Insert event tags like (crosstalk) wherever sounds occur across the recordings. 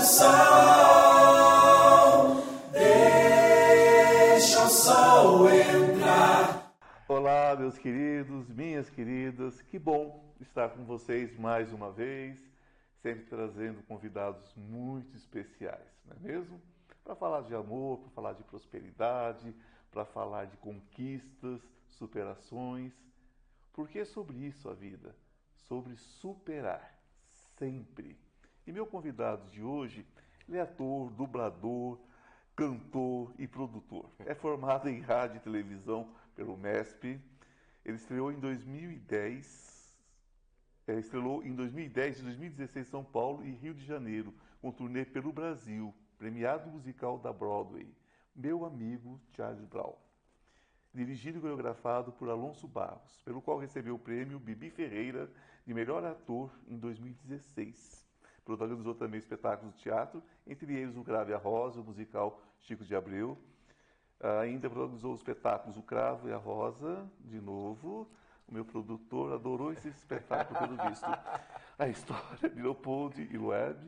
sol, deixa o sol entrar. Olá, meus queridos, minhas queridas, que bom estar com vocês mais uma vez, sempre trazendo convidados muito especiais, não é mesmo? Para falar de amor, para falar de prosperidade, para falar de conquistas, superações. Porque é sobre isso a vida, sobre superar, sempre. E meu convidado de hoje, ele é ator, dublador, cantor e produtor. É formado em rádio e televisão pelo MESP. Ele estreou em 2010, é, estrelou em 2010 e 2016 em São Paulo e Rio de Janeiro, com turnê pelo Brasil, premiado musical da Broadway. Meu amigo Charles Brown. Dirigido e coreografado por Alonso Barros, pelo qual recebeu o prêmio Bibi Ferreira de melhor ator em 2016. Protagonizou também espetáculos de teatro, entre eles o Grave a Rosa, o musical Chico de Abreu. Ainda protagonizou os espetáculos O Cravo e a Rosa, de novo. O meu produtor adorou esse espetáculo, pelo visto. A história de Leopold e Loeb,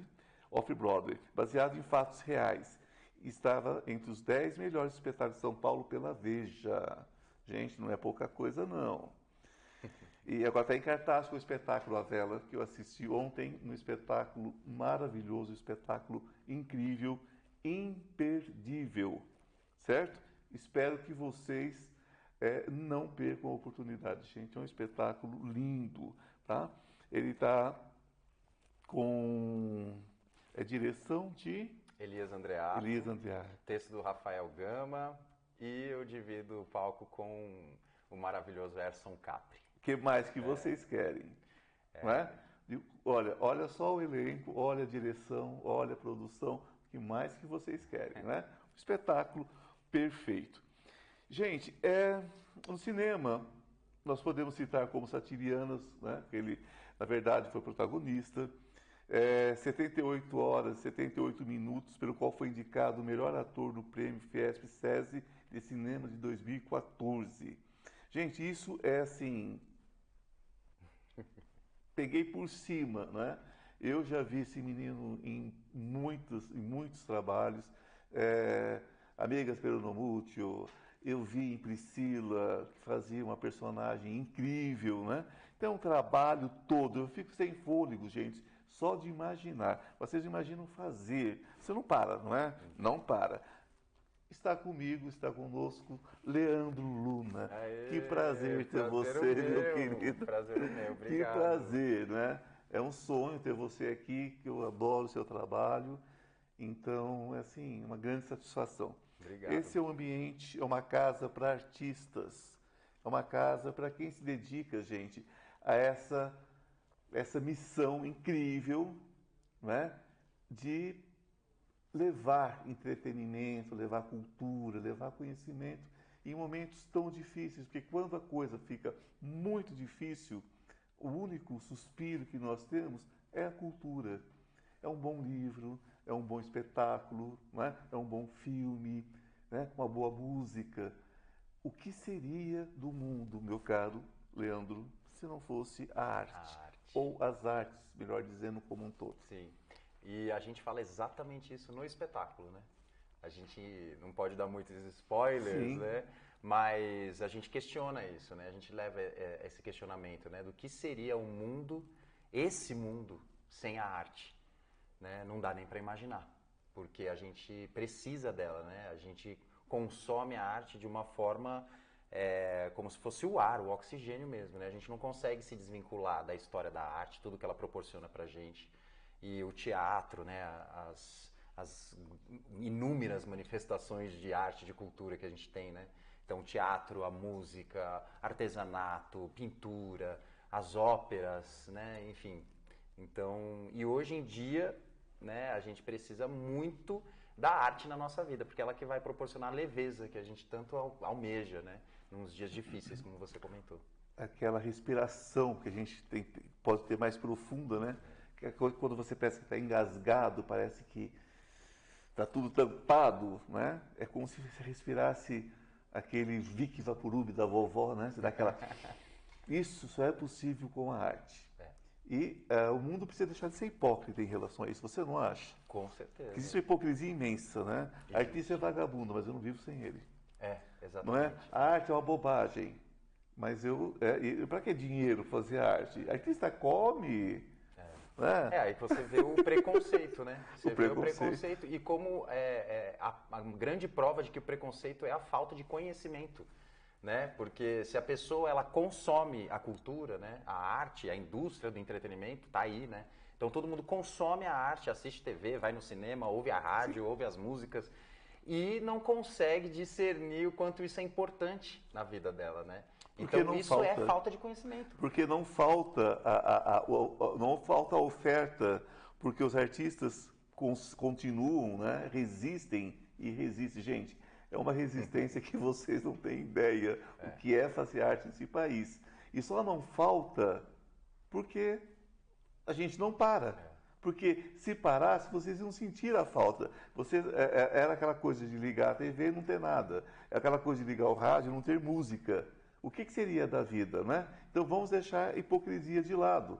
Off-Broadway, baseado em fatos reais. Estava entre os 10 melhores espetáculos de São Paulo pela Veja. Gente, não é pouca coisa, não. E agora está em cartaz com o espetáculo A Vela, que eu assisti ontem, um espetáculo maravilhoso, um espetáculo incrível, imperdível, certo? Espero que vocês é, não percam a oportunidade, gente. É um espetáculo lindo, tá? Ele está com é direção de Elias Andreato, Elias Andreato. texto do Rafael Gama e eu divido o palco com o maravilhoso Erson Capri. Que mais que vocês querem? É? E, Olha, olha só o elenco, olha a direção, olha a produção, o que mais que vocês querem, né? Um espetáculo perfeito. Gente, é, no cinema, nós podemos citar como Satirianas, né? que ele, na verdade, foi protagonista. É, 78 horas, 78 minutos, pelo qual foi indicado o melhor ator do prêmio Fiesp SESI de cinema de 2014. Gente, isso é assim. Peguei por cima, né? Eu já vi esse menino em muitos, em muitos trabalhos. É, Amigas pelo Nomútil, eu vi em Priscila, que fazia uma personagem incrível, né? Então, o trabalho todo, eu fico sem fôlego, gente, só de imaginar. Vocês imaginam fazer. Você não para, não é? Não para. Está comigo, está conosco, Leandro Luna. Aê, que prazer ter prazer você, meu meu, querido. prazer meu, Que obrigado. prazer, né? É um sonho ter você aqui, que eu adoro o seu trabalho. Então, é assim, uma grande satisfação. Obrigado. Esse é um ambiente, é uma casa para artistas. É uma casa para quem se dedica, gente, a essa, essa missão incrível né, de levar entretenimento, levar cultura, levar conhecimento em momentos tão difíceis, porque quando a coisa fica muito difícil, o único suspiro que nós temos é a cultura. É um bom livro, é um bom espetáculo, é? é um bom filme, né? uma boa música. O que seria do mundo, meu caro Leandro, se não fosse a arte? A arte. Ou as artes, melhor dizendo, como um todo. Sim. E a gente fala exatamente isso no espetáculo, né? A gente não pode dar muitos spoilers, Sim. né? Mas a gente questiona isso, né? A gente leva é, esse questionamento, né? Do que seria o mundo, esse mundo, sem a arte, né? Não dá nem para imaginar, porque a gente precisa dela, né? A gente consome a arte de uma forma é, como se fosse o ar, o oxigênio mesmo, né? A gente não consegue se desvincular da história da arte, tudo que ela proporciona pra gente. E o teatro, né? As, as inúmeras manifestações de arte, de cultura que a gente tem, né? Então, teatro, a música, artesanato, pintura, as óperas, né? Enfim. Então, e hoje em dia, né? A gente precisa muito da arte na nossa vida, porque ela que vai proporcionar a leveza que a gente tanto al- almeja, né? Nos dias difíceis, como você comentou. aquela respiração que a gente tem, pode ter mais profunda, né? Que é quando você pensa que está engasgado, parece que está tudo tampado, né? É como se você respirasse aquele Vic Vaporub da vovó, né? Você dá aquela... (laughs) Isso só é possível com a arte. É. E uh, o mundo precisa deixar de ser hipócrita em relação a isso, você não acha? Com certeza. Que existe uma hipocrisia imensa, né? Artista é vagabundo, mas eu não vivo sem ele. É, exatamente. Não é? A arte é uma bobagem, mas eu. É, para que dinheiro fazer arte? Artista come. É. é, aí você vê o preconceito, né? (laughs) Você o vê preconceito. o preconceito e como é, é a, a, grande prova de que o preconceito é a falta de conhecimento, né? Porque se a pessoa ela consome a cultura, né? A arte, a indústria do entretenimento tá aí, né? Então todo mundo consome a arte, assiste TV, vai no cinema, ouve a rádio, Sim. ouve as músicas e não consegue discernir o quanto isso é importante na vida dela, né? Porque então isso é falta, é falta de conhecimento. Porque não falta a, a, a, não falta a oferta, porque os artistas continuam, né, resistem e resistem. Gente, é uma resistência que vocês não têm ideia é. o que é fazer arte nesse país. E só não falta porque a gente não para. É. Porque se parasse, vocês iam sentir a falta. Você, é, é, era aquela coisa de ligar a TV e não ter nada. É aquela coisa de ligar o rádio e não ter música o que, que seria da vida, né? Então vamos deixar a hipocrisia de lado.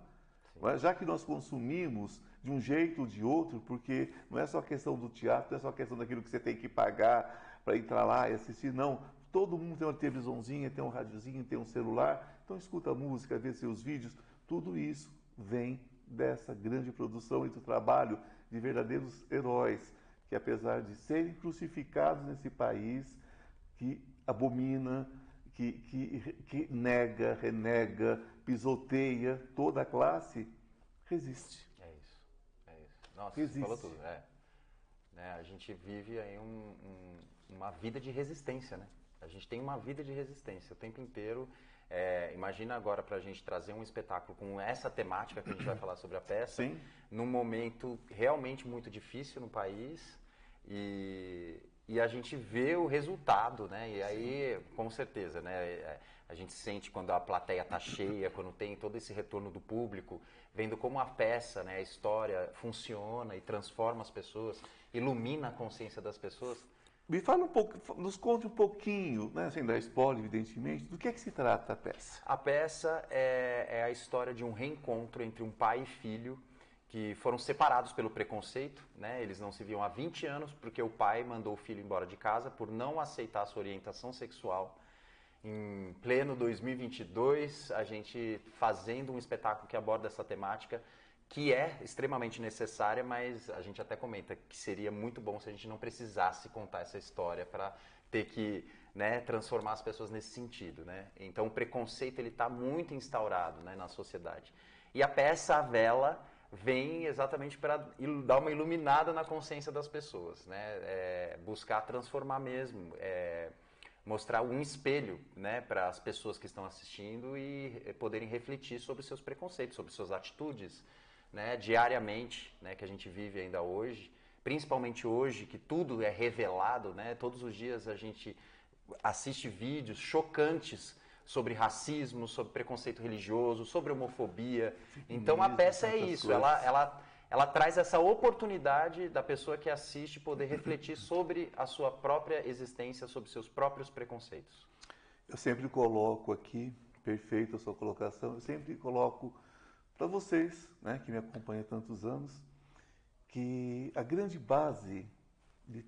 É? Já que nós consumimos de um jeito ou de outro, porque não é só questão do teatro, não é só questão daquilo que você tem que pagar para entrar lá e assistir, não. Todo mundo tem uma televisãozinha, tem um radiozinho, tem um celular, então escuta música, vê seus vídeos, tudo isso vem dessa grande produção e do trabalho de verdadeiros heróis, que apesar de serem crucificados nesse país, que abomina, que, que, que nega, renega, pisoteia toda a classe, resiste. É isso. É isso. Nossa, resiste. você falou tudo. É. Né, a gente vive aí um, um, uma vida de resistência, né? A gente tem uma vida de resistência o tempo inteiro. É, imagina agora para a gente trazer um espetáculo com essa temática que a gente vai falar sobre a peça, Sim. num momento realmente muito difícil no país e, e a gente vê o resultado, né? E aí, Sim. com certeza, né? É, a gente sente quando a plateia está cheia, quando tem todo esse retorno do público, vendo como a peça, né, a história funciona e transforma as pessoas, ilumina a consciência das pessoas. Me fala um pouco, nos conte um pouquinho, né, sem dar spoiler, evidentemente, do que é que se trata a peça. A peça é, é a história de um reencontro entre um pai e filho que foram separados pelo preconceito, né? Eles não se viam há 20 anos porque o pai mandou o filho embora de casa por não aceitar sua orientação sexual. Em pleno 2022, a gente fazendo um espetáculo que aborda essa temática, que é extremamente necessária, mas a gente até comenta que seria muito bom se a gente não precisasse contar essa história para ter que né, transformar as pessoas nesse sentido, né? Então o preconceito ele está muito instaurado né, na sociedade. E a peça A Vela vem exatamente para dar uma iluminada na consciência das pessoas, né? É, buscar transformar mesmo, é, mostrar um espelho, né, para as pessoas que estão assistindo e poderem refletir sobre seus preconceitos, sobre suas atitudes, né, diariamente, né, que a gente vive ainda hoje, principalmente hoje que tudo é revelado, né? Todos os dias a gente assiste vídeos chocantes sobre racismo, sobre preconceito religioso, sobre homofobia. Então a peça é isso, ela, ela, ela traz essa oportunidade da pessoa que assiste poder refletir (laughs) sobre a sua própria existência, sobre seus próprios preconceitos. Eu sempre coloco aqui, perfeita a sua colocação, eu sempre coloco para vocês, né, que me acompanham há tantos anos, que a grande base de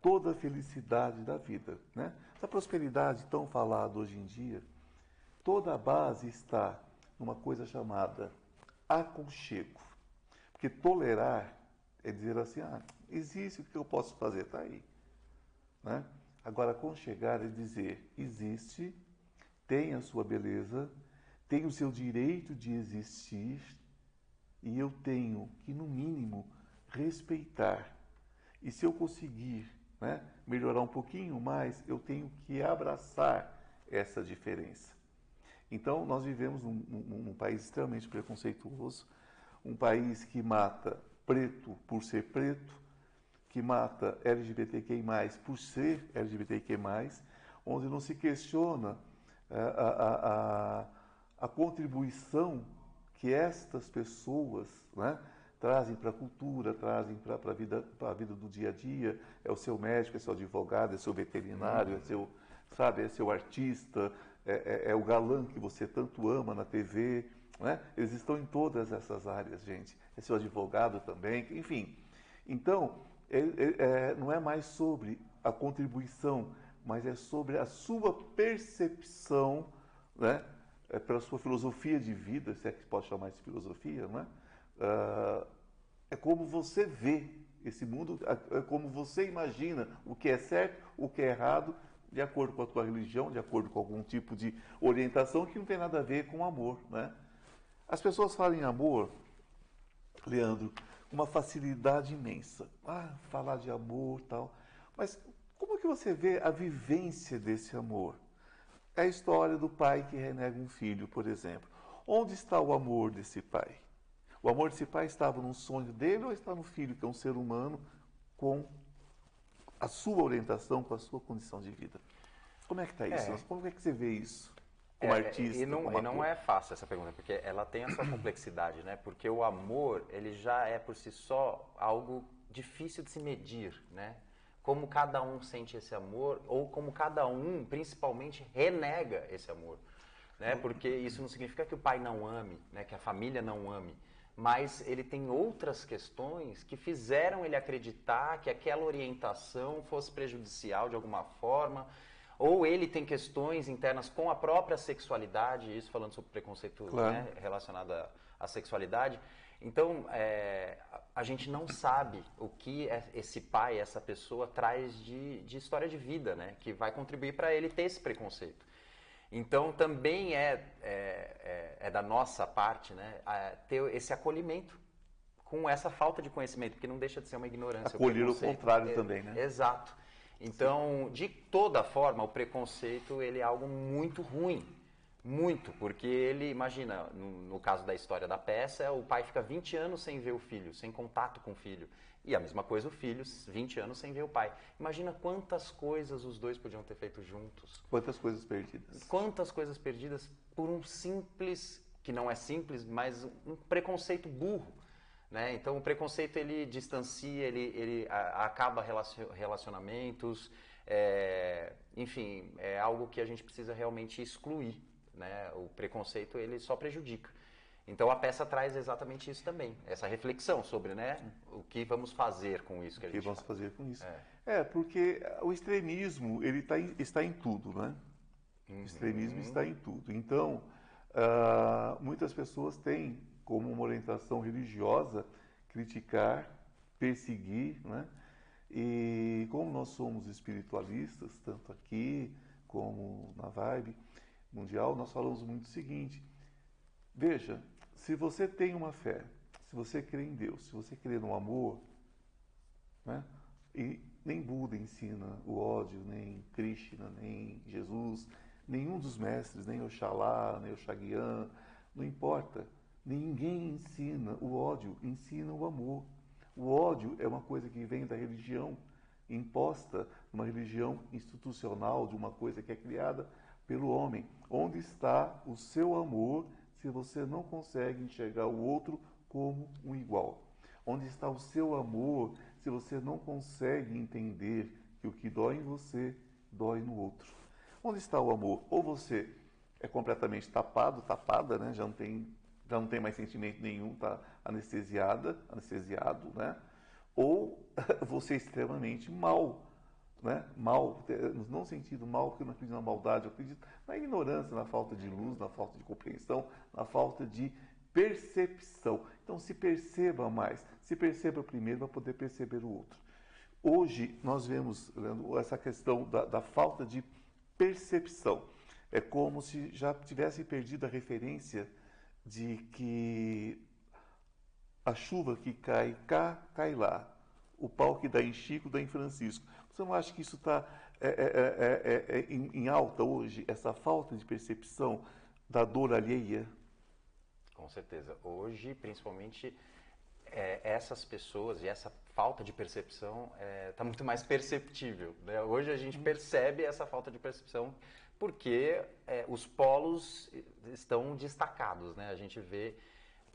toda a felicidade da vida, né? Essa prosperidade tão falada hoje em dia, toda a base está numa coisa chamada aconchego. Porque tolerar é dizer assim, ah, existe o que eu posso fazer, está aí. Né? Agora, aconchegar é dizer, existe, tem a sua beleza, tem o seu direito de existir, e eu tenho que, no mínimo, respeitar. E se eu conseguir né, melhorar um pouquinho mais, eu tenho que abraçar essa diferença. Então, nós vivemos num, num, num país extremamente preconceituoso, um país que mata preto por ser preto, que mata LGBTQI+, por ser LGBTQI+, onde não se questiona é, a, a, a, a contribuição que estas pessoas né, trazem para a cultura, trazem para a vida, a vida do dia a dia. É o seu médico, é seu advogado, é seu veterinário, é seu, sabe, é seu artista, é, é, é, o galã que você tanto ama na TV, né? Eles estão em todas essas áreas, gente. É seu advogado também, enfim. Então, é, é, é, não é mais sobre a contribuição, mas é sobre a sua percepção, né? É pela sua filosofia de vida, se é que pode chamar de filosofia, não é? Uh, é como você vê esse mundo, é como você imagina o que é certo, o que é errado, de acordo com a tua religião, de acordo com algum tipo de orientação que não tem nada a ver com amor, né? As pessoas falam em amor, Leandro, com uma facilidade imensa. Ah, falar de amor tal. Mas como que você vê a vivência desse amor? É a história do pai que renega um filho, por exemplo. Onde está o amor desse pai? O amor desse pai estava no sonho dele ou está no filho, que é um ser humano com a sua orientação, com a sua condição de vida? Como é que está isso? É. Como é que você vê isso? como é, artista. E não, e não é fácil essa pergunta, porque ela tem a sua (clears throat) complexidade, né? Porque o amor, ele já é por si só algo difícil de se medir, né? Como cada um sente esse amor, ou como cada um, principalmente, renega esse amor. Né? Porque isso não significa que o pai não ame, né? que a família não ame, mas ele tem outras questões que fizeram ele acreditar que aquela orientação fosse prejudicial de alguma forma, ou ele tem questões internas com a própria sexualidade, isso falando sobre preconceito claro. né, relacionado à, à, sexualidade. Então, é, a gente não sabe o que é esse pai, essa pessoa traz de, de história de vida, né, que vai contribuir para ele ter esse preconceito. Então, também é, é, é, é da nossa parte né, ter esse acolhimento com essa falta de conhecimento, porque não deixa de ser uma ignorância. Acolher o, o contrário também, né? Exato. Então, de toda forma, o preconceito ele é algo muito ruim. Muito, porque ele, imagina, no, no, caso da história da peça, o pai fica 20 anos sem ver o filho, sem contato com o filho. E a mesma coisa o filho, 20 anos sem ver o pai. Imagina quantas coisas os dois podiam ter feito juntos. Quantas coisas perdidas. Quantas coisas perdidas por um simples, que não é simples, mas um preconceito burro. Né? Então o preconceito ele distancia, ele, ele acaba relacionamentos, é, enfim, é algo que a gente precisa realmente excluir. Né? O preconceito ele só prejudica. Então a peça traz exatamente isso também, essa reflexão sobre né, o que vamos fazer com isso que a gente O que vamos faz. fazer com isso. É. é. porque o extremismo ele tá em, está em tudo, né? Uhum. O extremismo está em tudo. Então, uh, muitas pessoas têm como uma orientação religiosa criticar, perseguir, né? E como nós somos espiritualistas, tanto aqui como na Vibe Mundial, nós falamos muito o seguinte: veja, se você tem uma fé, se você crê em Deus, se você crê no amor, né? E nem Buda ensina o ódio, nem Krishna, nem Jesus, nenhum dos mestres, nem Oxalá, nem Oxaguian, não importa. Ninguém ensina o ódio, ensina o amor. O ódio é uma coisa que vem da religião, imposta uma religião institucional, de uma coisa que é criada pelo homem. Onde está o seu amor se você não consegue enxergar o outro como um igual? Onde está o seu amor se você não consegue entender que o que dói em você dói no outro? Onde está o amor? Ou você é completamente tapado, tapada, né? já não tem já não tem mais sentimento nenhum, está anestesiada, anestesiado, né? Ou (laughs) você é extremamente mal, né? Mal, não sentido mal porque eu não acredito na maldade, eu acredito na ignorância, na falta de luz, na falta de compreensão, na falta de percepção. Então se perceba mais, se perceba primeiro para poder perceber o outro. Hoje nós vemos Leandro, essa questão da, da falta de percepção. É como se já tivesse perdido a referência de que a chuva que cai cá, cai lá. O pau que dá em Chico, dá em Francisco. Você não acha que isso está é, é, é, em, em alta hoje, essa falta de percepção da dor alheia? Com certeza. Hoje, principalmente, é, essas pessoas e essa falta de percepção está é, muito mais perceptível. Né? Hoje a gente percebe essa falta de percepção porque é, os polos estão destacados, né? A gente vê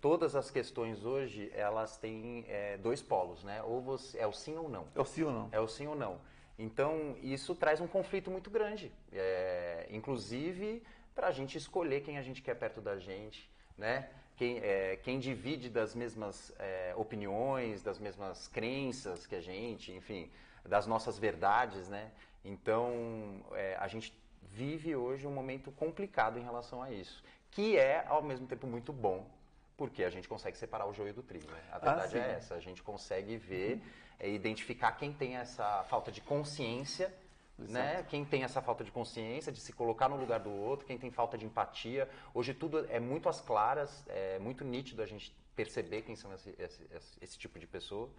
todas as questões hoje elas têm é, dois polos, né? Ou você, é o sim ou não. É o sim ou não. É o sim ou não. Então isso traz um conflito muito grande, é, inclusive para a gente escolher quem a gente quer perto da gente, né? Quem, é, quem divide das mesmas é, opiniões, das mesmas crenças que a gente, enfim, das nossas verdades, né? Então, é, a gente vive hoje um momento complicado em relação a isso, que é, ao mesmo tempo, muito bom, porque a gente consegue separar o joio do trigo, né? A verdade ah, é essa, a gente consegue ver, uhum. identificar quem tem essa falta de consciência né? Quem tem essa falta de consciência, de se colocar no lugar do outro, quem tem falta de empatia. Hoje tudo é muito às claras, é muito nítido a gente perceber quem são esse, esse, esse tipo de pessoa.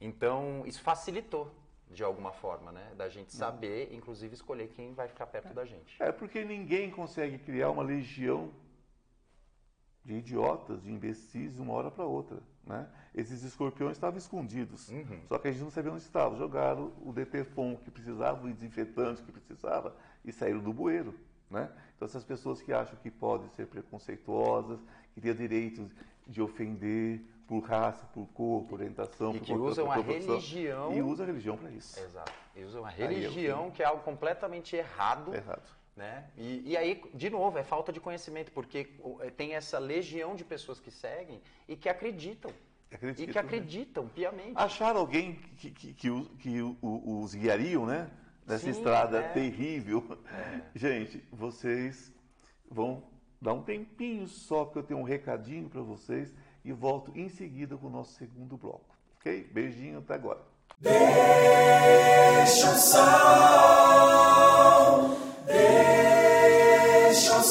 Então, isso facilitou de alguma forma, né? Da gente uhum. saber, inclusive, escolher quem vai ficar perto é. da gente. É porque ninguém consegue criar uma legião de idiotas, de imbecis de uma hora para outra. Né? Esses escorpiões estavam escondidos, uhum. só que a gente não sabia onde estavam. Jogaram o DTFON que precisava, o desinfetante que precisava e saíram do bueiro. Né? Então, essas pessoas que acham que podem ser preconceituosas, que têm direito de ofender por raça, por cor, por orientação, e por que usam a religião e usam a religião para isso. Exato. E usam a religião que é algo completamente errado. Errado né? E, e, aí, de novo, é falta de conhecimento, porque é, tem essa legião de pessoas que seguem e que acreditam. Acredito, e que acreditam né? piamente. Acharam alguém que, que, que, que os guiariam, né? Nessa Sim, estrada é. terrível. É. (laughs) Gente, vocês vão dar um tempinho só, porque eu tenho um recadinho para vocês e volto em seguida com o nosso segundo bloco. Ok? Beijinho, até agora. Deixa o sol Deixa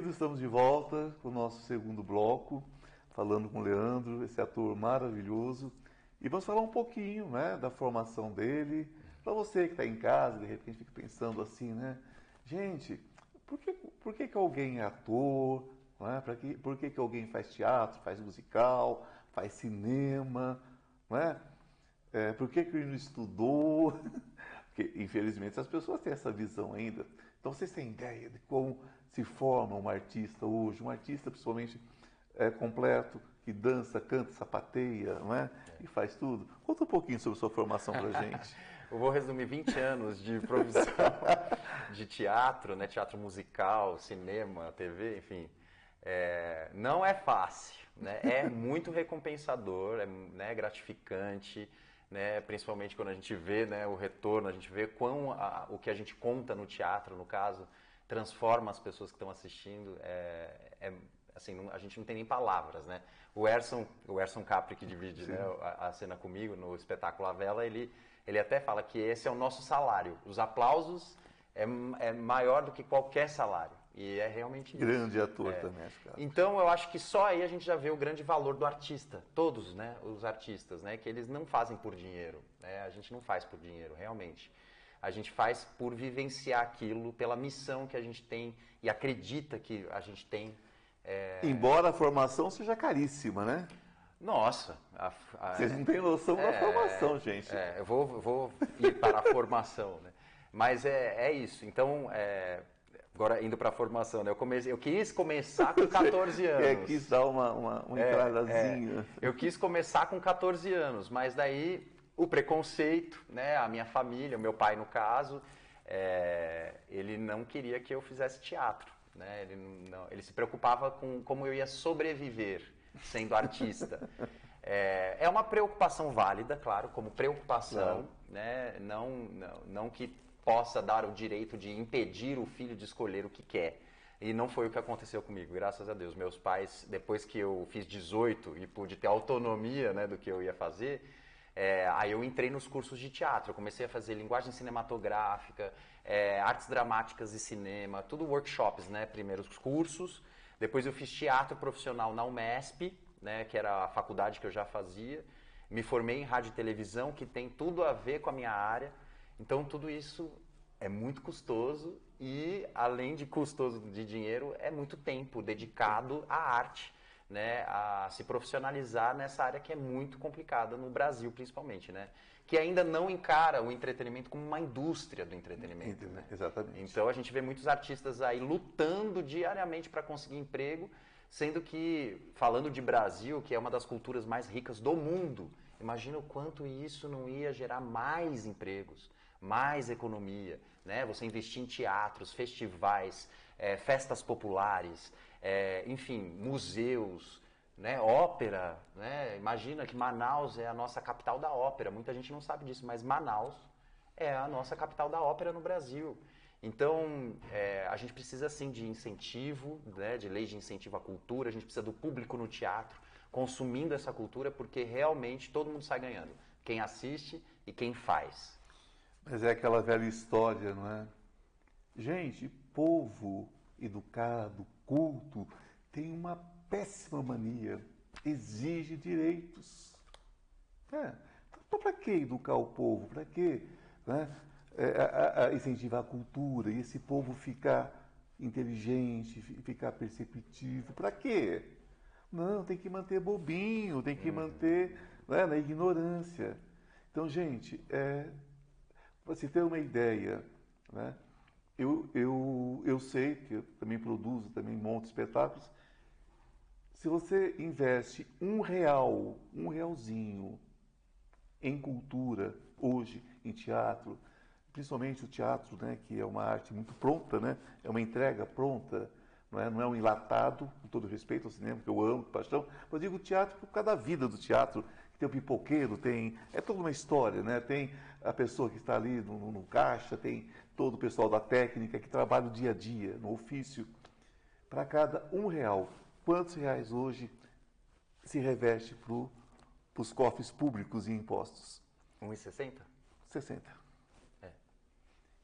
queridos, estamos de volta com o nosso segundo bloco, falando com o Leandro, esse ator maravilhoso. E vamos falar um pouquinho né, da formação dele. Para você que está em casa, de repente fica pensando assim, né? Gente, por que, por que, que alguém é ator? Né? Que, por que, que alguém faz teatro, faz musical, faz cinema? Né? É, por que, que ele não estudou? (laughs) Porque, infelizmente, as pessoas têm essa visão ainda. Então, vocês têm ideia de como se forma um artista hoje? Um artista, principalmente, é, completo, que dança, canta, sapateia, não é? E faz tudo. Conta um pouquinho sobre sua formação para gente. (laughs) Eu vou resumir 20 anos de profissão (laughs) de teatro, né? teatro musical, cinema, TV, enfim. É, não é fácil, né? é muito recompensador, é né, gratificante né? Principalmente quando a gente vê, né, o retorno, a gente vê quão a, o que a gente conta no teatro, no caso, transforma as pessoas que estão assistindo. É, é assim, não, a gente não tem nem palavras, né? O Erson, o Erson Capri que divide né, a, a, cena comigo no espetáculo A Vela, ele ele até fala que esse é o nosso salário. Os aplausos é, é maior do que qualquer salário. E é realmente isso. Grande ator é. também, acho. Que então eu acho que só aí a gente já vê o grande valor do artista. Todos, né? Os artistas, né? Que eles não fazem por dinheiro. Né? A gente não faz por dinheiro, realmente. A gente faz por vivenciar aquilo, pela missão que a gente tem e acredita que a gente tem. É... Embora a formação seja caríssima, né? Nossa. A, a, Vocês não têm noção é, da formação, gente. É, eu vou, vou ir para a formação, né? Mas é, é isso. Então, é, Agora, indo para a formação, né? Eu, comecei, eu quis começar com 14 (laughs) anos. É, quis dar uma, uma, uma é, entradazinha. É, eu quis começar com 14 anos, mas daí o preconceito, né? A minha família, o meu pai no caso, é, ele não queria que eu fizesse teatro, né? Ele, não, ele se preocupava com como eu ia sobreviver sendo artista. É, (laughs) é uma preocupação válida, claro, como preocupação, claro. né? Não, não, não que possa dar o direito de impedir o filho de escolher o que quer. E não foi o que aconteceu comigo, graças a Deus. Meus pais, depois que eu fiz 18 e pude ter autonomia né, do que eu ia fazer, é, aí eu entrei nos cursos de teatro. Eu comecei a fazer linguagem cinematográfica, é, artes dramáticas e cinema, tudo workshops, né? Primeiros cursos. Depois eu fiz teatro profissional na UMESP, né, que era a faculdade que eu já fazia. Me formei em rádio e televisão, que tem tudo a ver com a minha área. Então tudo isso é muito custoso e, além de custoso de dinheiro, é muito tempo dedicado à arte, né, a se profissionalizar nessa área que é muito complicada no Brasil, principalmente, né, que ainda não encara o entretenimento como uma indústria do entretenimento. Né? Exatamente. Então a gente vê muitos artistas aí lutando diariamente para conseguir emprego, sendo que, falando de Brasil, que é uma das culturas mais ricas do mundo, imagina o quanto isso não ia gerar mais empregos mais economia, né? Você investir em teatros, festivais, é, festas populares, é, enfim, museus, né? Ópera, né? Imagina que Manaus é a nossa capital da ópera. Muita gente não sabe disso, mas Manaus é a nossa capital da ópera no Brasil. Então, é, a gente precisa sim de incentivo, né, de lei de incentivo à cultura, a gente precisa do público no teatro consumindo essa cultura, porque realmente todo mundo sai ganhando. Quem assiste e quem faz. Mas é aquela velha história, não é? Gente, povo educado, culto, tem uma péssima mania, exige direitos. É, então, para que educar o povo? Para que né? é, a, a incentivar a cultura e esse povo ficar inteligente, ficar perceptivo? Para quê? Não, tem que manter bobinho, tem que uhum. manter né, na ignorância. Então, gente, é, para você ter uma ideia, né? eu, eu, eu sei que eu também produzo, também monto espetáculos. Se você investe um real, um realzinho em cultura, hoje, em teatro, principalmente o teatro, né, que é uma arte muito pronta, né, é uma entrega pronta, não é, não é um enlatado, com todo respeito ao cinema, que eu amo, com paixão, mas digo teatro por causa da vida do teatro, tem o pipoqueiro, tem. É toda uma história, né? Tem a pessoa que está ali no, no caixa, tem todo o pessoal da técnica que trabalha o dia a dia, no ofício. Para cada um real, quantos reais hoje se reveste para os cofres públicos e impostos? 1,60? 60. É.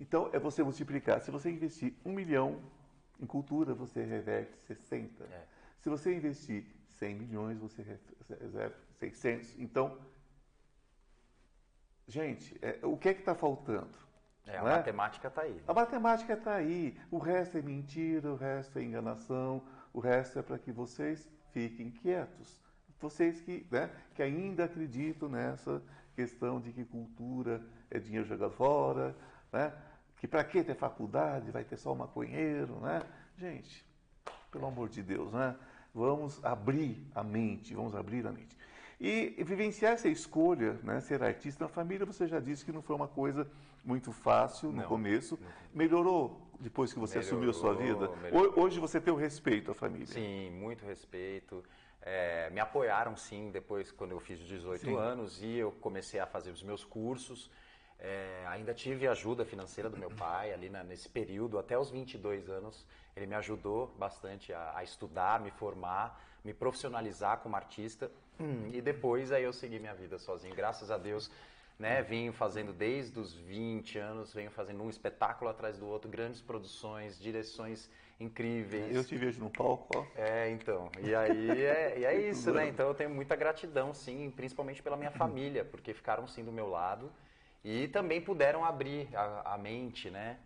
Então, é você multiplicar. Se você investir um milhão em cultura, você reverte 60. É. Se você investir 100 milhões, você reverte 600. Então, gente, é, o que é que está faltando? É, a é? matemática está aí. A matemática está aí. O resto é mentira, o resto é enganação, o resto é para que vocês fiquem quietos. Vocês que, né, que ainda acreditam nessa questão de que cultura é dinheiro jogado fora, né? que para que ter faculdade, vai ter só maconheiro, né? Gente, pelo amor de Deus, né? Vamos abrir a mente, vamos abrir a mente. E, e vivenciar essa escolha, né, ser artista na família, você já disse que não foi uma coisa muito fácil no não, começo. Não. Melhorou depois que você melhorou, assumiu a sua vida? Melhorou. Hoje você tem o respeito à família? Sim, muito respeito. É, me apoiaram sim depois quando eu fiz 18 sim. anos e eu comecei a fazer os meus cursos. É, ainda tive ajuda financeira do meu pai ali na, nesse período, até os 22 anos. Ele me ajudou bastante a, a estudar, me formar, me profissionalizar como artista. Hum, e depois aí eu segui minha vida sozinho. Graças a Deus, né? Venho fazendo desde os 20 anos, venho fazendo um espetáculo atrás do outro, grandes produções, direções incríveis. Eu te vejo no palco, ó. É, então. E aí é, e é isso, né? Então eu tenho muita gratidão, sim, principalmente pela minha família, porque ficaram sim do meu lado e também puderam abrir a, a mente, né?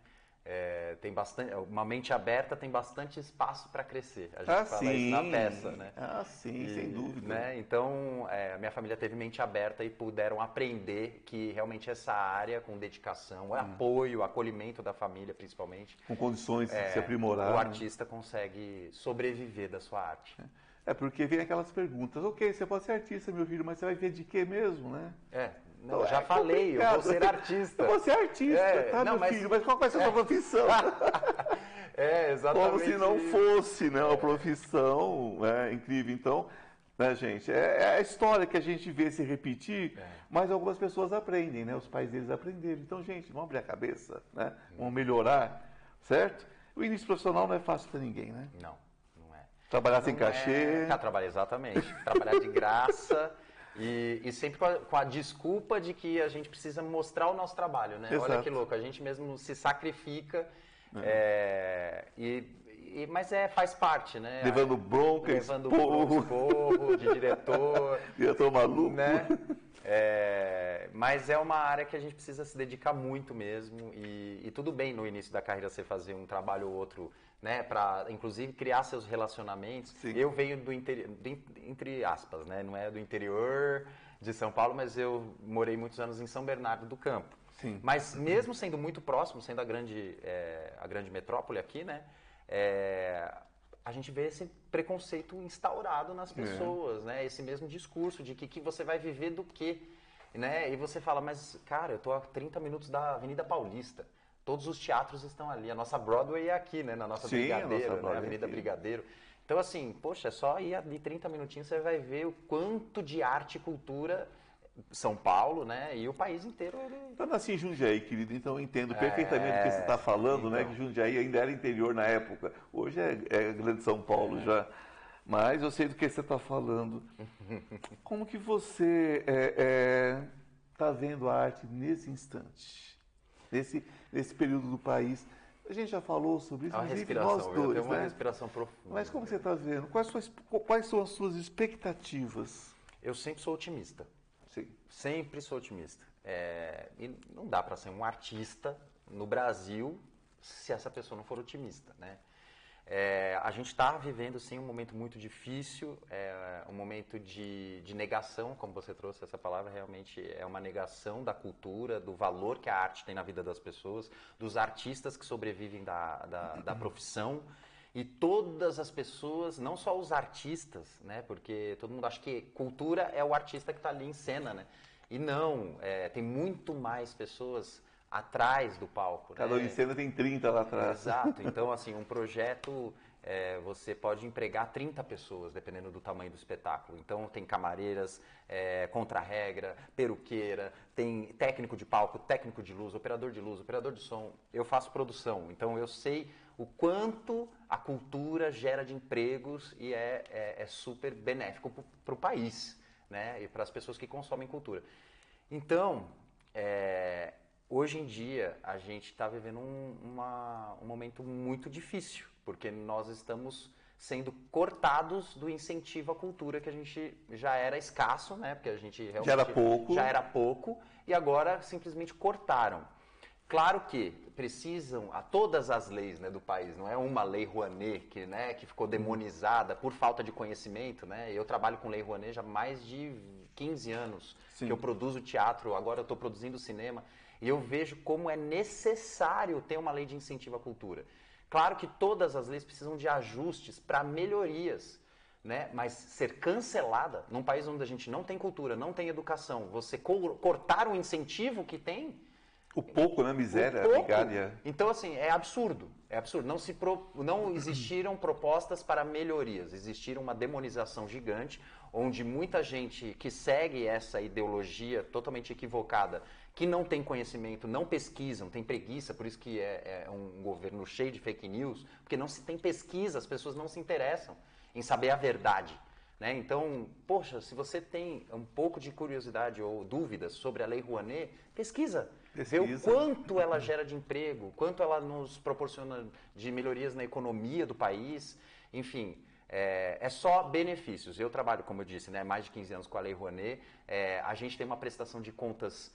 É, tem bastante, uma mente aberta tem bastante espaço para crescer. A gente ah, fala sim. isso na peça, né? Ah, sim, e, sem dúvida. Né? Então, é, minha família teve mente aberta e puderam aprender que realmente essa área, com dedicação, hum. apoio, acolhimento da família, principalmente, com condições é, de se aprimorar, o artista consegue sobreviver da sua arte. É porque vem aquelas perguntas, ok, você pode ser artista, meu filho, mas você vai ver de quê mesmo, né? É, Não, É já falei, eu vou complicado. ser artista. Eu vou ser artista, É, tá, não, meu mas- filho? Mas qual vai ser a sua profissão? (laughs) É, exatamente. Como se não fosse né, uma profissão é, incrível. Então, né, gente, é, é a história que a gente vê se repetir, É. mas algumas pessoas aprendem, né? Os pais deles aprenderam. Então, gente, vamos abrir a cabeça, né? Vamos melhorar, certo? O início profissional não é fácil para ninguém, né? Não, não é. Trabalhar sem Não cachê. É, tá, trabalhar, exatamente. Trabalhar de graça (laughs) e, e sempre com a, com a desculpa de que a gente precisa mostrar o nosso trabalho, né? Olha Exato. que louco, a gente mesmo se sacrifica, é, e, e- mas é, faz parte, né? Levando bronca, Levando esporro. esporro de diretor, (laughs) Diretor maluco. né? É, mas é uma área que a gente precisa se dedicar muito mesmo e, e tudo bem no início da carreira você fazer um trabalho ou outro, né, para inclusive criar seus relacionamentos. Sim. Eu venho do interior, entre aspas, né, não é do interior de São Paulo, mas eu morei muitos anos em São Bernardo do Campo. Sim. Mas mesmo sendo muito próximo, sendo a grande, é, a grande metrópole aqui, né? é, a gente vê esse preconceito instaurado nas pessoas, né? Esse mesmo discurso de que, que você vai viver do quê, né? E você fala, mas cara, eu tô a 30 minutos da Avenida Paulista. Todos os teatros estão ali. A nossa Broadway é aqui, né? Na nossa Sim, a nossa Brigadeiro, né? É Avenida aqui. Brigadeiro. Então, assim, poxa, é só ir ali 30 minutinhos, você vai ver o quanto de arte e cultura São Paulo, né? E o país inteiro, ele... Eu nasci em Jundiaí, querido, então eu entendo perfeitamente o que você está falando, né? então. Que Jundiaí ainda era interior na época. Hoje é, é Grande São Paulo já. Mas eu sei do que você está falando. (laughs) Como que você está vendo a arte nesse instante? Nesse, nesse período do país? A gente já falou sobre isso, É uma inclusive respiração, nós dois, tenho uma né? respiração profunda. Mas como você está vendo? Quais, suas, quais são as suas expectativas? Eu sempre sou otimista. Sim. Sempre sou otimista. É, e não dá para ser um artista no Brasil se essa pessoa não for otimista, né? É, a gente está vivendo sim um momento muito difícil, é, um momento de, de negação, como você trouxe essa palavra, realmente é uma negação da cultura, do valor que a arte tem na vida das pessoas, dos artistas que sobrevivem da, da, da profissão e todas as pessoas, não só os artistas, né? Porque todo mundo acha que cultura é o artista que está ali em cena, né? E não, é, tem muito mais pessoas atrás do palco. Cada né? cena tem 30 lá atrás. Exato. (laughs) Então, assim, um projeto, é, você pode empregar 30 pessoas, dependendo do tamanho do espetáculo. Então, tem camareiras, é, contra-regra, peruqueira, tem técnico de palco, técnico de luz, operador de luz, operador de som. Eu faço produção, então eu sei o quanto a cultura gera de empregos e é, é, é super benéfico para o país, né? E para as pessoas que consomem cultura. Então, é, hoje em dia, a gente está vivendo um, uma- um momento muito difícil, porque nós estamos sendo cortados do incentivo à cultura que a gente já era escasso, né? Porque a gente realmente era pouco. já era pouco e agora simplesmente cortaram. Claro que precisam a todas as leis né, do país, não é uma lei Rouanet que, né, que ficou demonizada por falta de conhecimento. Né? Eu trabalho com lei Rouanet já há mais de 15 anos Sim. que eu produzo teatro, agora eu estou produzindo cinema e eu vejo como é necessário ter uma lei de incentivo à cultura. Claro que todas as leis precisam de ajustes para melhorias. Né? Mas ser cancelada num país onde a gente não tem cultura, não tem educação, você co- cortar o incentivo que tem, O pouco, né? Miséria, pouco. migalha. Então, assim, é absurdo. É absurdo. Não, se pro- não existiram propostas para melhorias. Existiram uma demonização gigante, onde muita gente que segue essa ideologia totalmente equivocada, que não tem conhecimento, não pesquisam, tem preguiça, por isso que é, é um governo cheio de fake news, porque não se tem pesquisa, as pessoas não se interessam em saber a verdade. Né? Então, poxa, se você tem um pouco de curiosidade ou dúvidas sobre a Lei Rouanet, pesquisa. Vê o Pesquisa. quanto ela gera de emprego, quanto ela nos proporciona de melhorias na economia do país. Enfim, é, é só benefícios. Eu trabalho, como eu disse, né, mais de 15 anos com a Lei Rouanet. É, a gente tem uma prestação de contas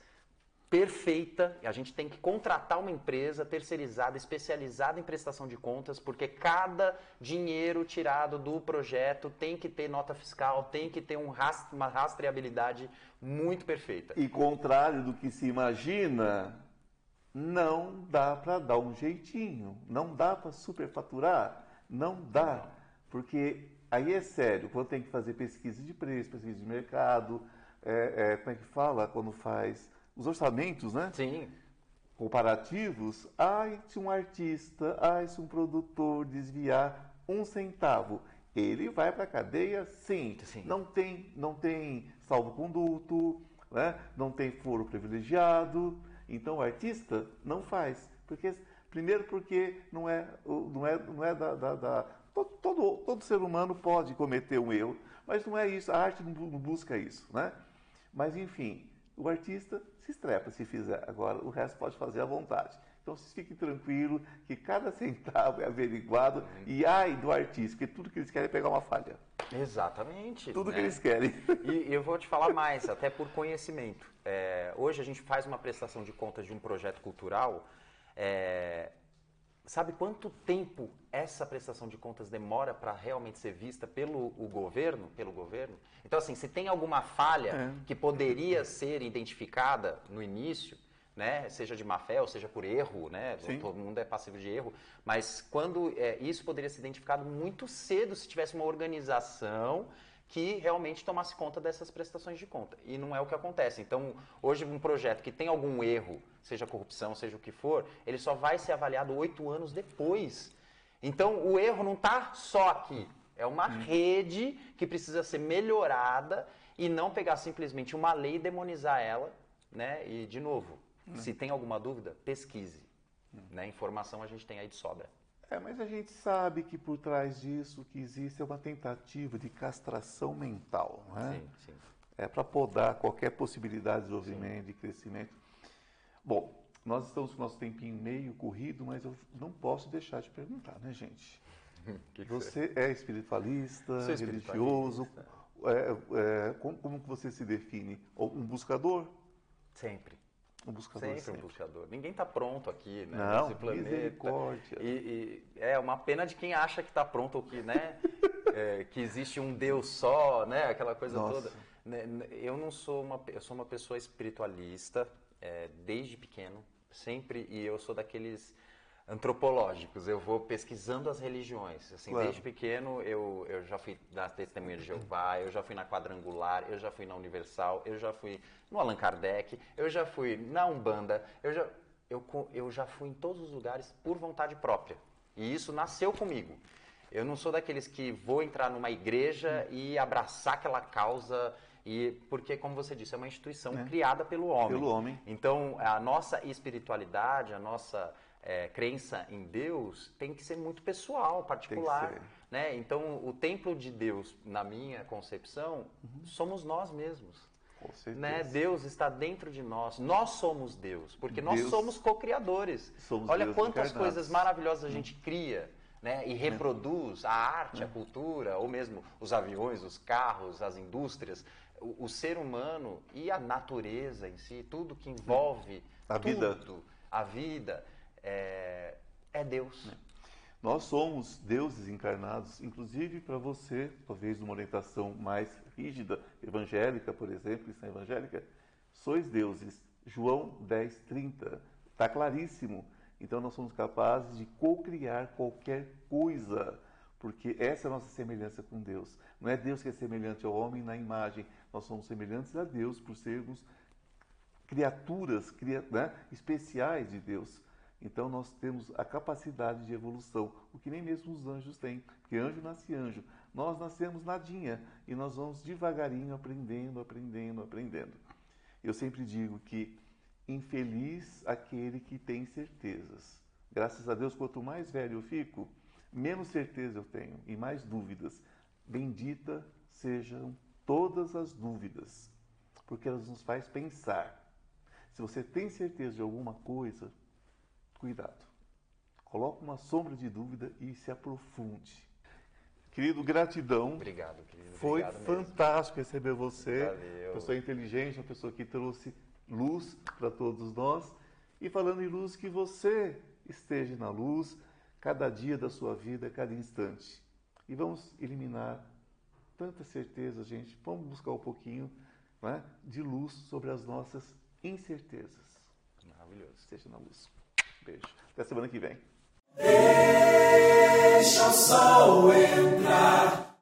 perfeita. A gente tem que contratar uma empresa terceirizada, especializada em prestação de contas, porque cada dinheiro tirado do projeto tem que ter nota fiscal, tem que ter um rast- uma rastreabilidade muito perfeita. E contrário do que se imagina, não dá para dar um jeitinho, não dá para superfaturar, não dá, porque aí é sério, quando tem que fazer pesquisa de preço, pesquisa de mercado, é, é, como é que fala quando faz os orçamentos, né? Sim. Comparativos. Ai, se um artista, ai, se um produtor desviar um centavo, ele vai para a cadeia, sim. Sim. Não tem, não tem salvo-conduto, né? não tem foro privilegiado. Então o artista não faz. Porque, primeiro porque não é, não é, não é da, da- da- todo, todo, todo ser humano pode cometer um erro, mas não é isso. A arte não não busca isso. Né? Mas enfim, o artista se estrepa se fizer. Agora, o resto pode fazer à vontade. Então, vocês fiquem tranquilos que cada centavo é averiguado. E ai do artista, porque tudo que eles querem é pegar uma falha. Exatamente. Tudo que né? eles querem. E eu vou te falar mais, até por conhecimento. É, hoje a gente faz uma prestação de contas de um projeto cultural. é, sabe quanto tempo essa prestação de contas demora para realmente ser vista pelo o governo? Pelo governo? Então, assim, se tem alguma falha É. que poderia ser identificada no início, né, seja de má fé ou seja por erro, né, Sim. todo mundo é passivo de erro, mas quando é, isso poderia ser identificado muito cedo se tivesse uma organização que realmente tomasse conta dessas prestações de conta. E não é o que acontece. Então, hoje, um projeto que tem algum erro, seja corrupção, seja o que for, ele só vai ser avaliado oito anos depois. Então, o erro não está só aqui. É uma rede que precisa ser melhorada e não pegar simplesmente uma lei e demonizar ela. Né? E, de novo, se tem alguma dúvida, pesquise. Né? Informação a gente tem aí de sobra. É, mas a gente sabe que por trás disso o que existe é uma tentativa de castração mental. Né? Sim, sim. É para podar qualquer possibilidade de desenvolvimento, de crescimento. Bom, nós estamos com o nosso tempinho meio corrido, mas eu não posso deixar de perguntar, né, gente? (laughs) Que que Você é espiritualista, Sou religioso? espiritualista. É, é, como, como você se define? Um buscador? Sempre. Um buscador Sempre, sempre. um buscador. Ninguém está pronto aqui, né? Não, nesse planeta. misericórdia. E, e é uma pena de quem acha que está pronto ou que, né? (laughs) é, que existe um Deus só, né? Aquela coisa Nossa. toda. Né, Eu não sou uma, eu sou uma pessoa espiritualista é, desde pequeno, sempre e eu sou daqueles antropológicos. Eu vou pesquisando as religiões. Assim, Claro. desde pequeno eu, eu já fui na Testemunha de Jeová, eu já fui na Quadrangular, eu já fui na Universal, eu já fui no Allan Kardec, eu já fui na Umbanda, eu já, eu, eu já fui em todos os lugares por vontade própria. E isso nasceu comigo. Eu não sou daqueles que vou entrar numa igreja e abraçar aquela causa, e porque, como você disse, é uma instituição criada pelo homem. Pelo homem. Então, a nossa espiritualidade, a nossa eh, crença em Deus tem que ser muito pessoal, particular. Né? Então, o templo de Deus, na minha concepção, somos nós mesmos. Né? Deus está dentro de nós. Nós somos Deus, porque nós Deus- somos co-criadores. Olha Deus quantas encarnados. coisas maravilhosas a gente cria. Né, e reproduz a arte, a cultura, ou mesmo os aviões, os carros, as indústrias, o, o ser humano e a natureza em si, tudo que envolve A vida. tudo, a vida, é, é Deus. Nós somos deuses encarnados, inclusive para você, talvez numa orientação mais rígida, evangélica, por exemplo, cristã evangélica, sois deuses. João 10, 30. Está claríssimo. Então nós somos capazes de co-criar qualquer coisa, porque essa é a nossa semelhança com Deus. Não é Deus que é semelhante ao homem na imagem, nós somos semelhantes a Deus por sermos criaturas cria- né, especiais de Deus. Então nós temos a capacidade de evolução, o que nem mesmo os anjos têm, porque anjo nasce anjo. Nós nascemos nadinha e nós vamos devagarinho aprendendo, aprendendo, aprendendo. Eu sempre digo que infeliz aquele que tem certezas. Graças a Deus, quanto mais velho eu fico, menos certeza eu tenho e mais dúvidas. Bendita sejam todas as dúvidas, porque elas nos faz pensar. Se você tem certeza de alguma coisa, cuidado. Coloque uma sombra de dúvida e se aprofunde. Querido, gratidão. Obrigado, querido. Foi Obrigado mesmo. fantástico receber você. Valeu. Pessoa inteligente, uma pessoa que trouxe luz para todos nós. E falando em luz, que você esteja na luz cada dia da sua vida, cada instante. E vamos eliminar tanta certeza, gente. Vamos buscar um pouquinho né, de luz sobre as nossas incertezas. Maravilhoso. Esteja na luz. Beijo. Até semana que vem. Deixa o sol entrar.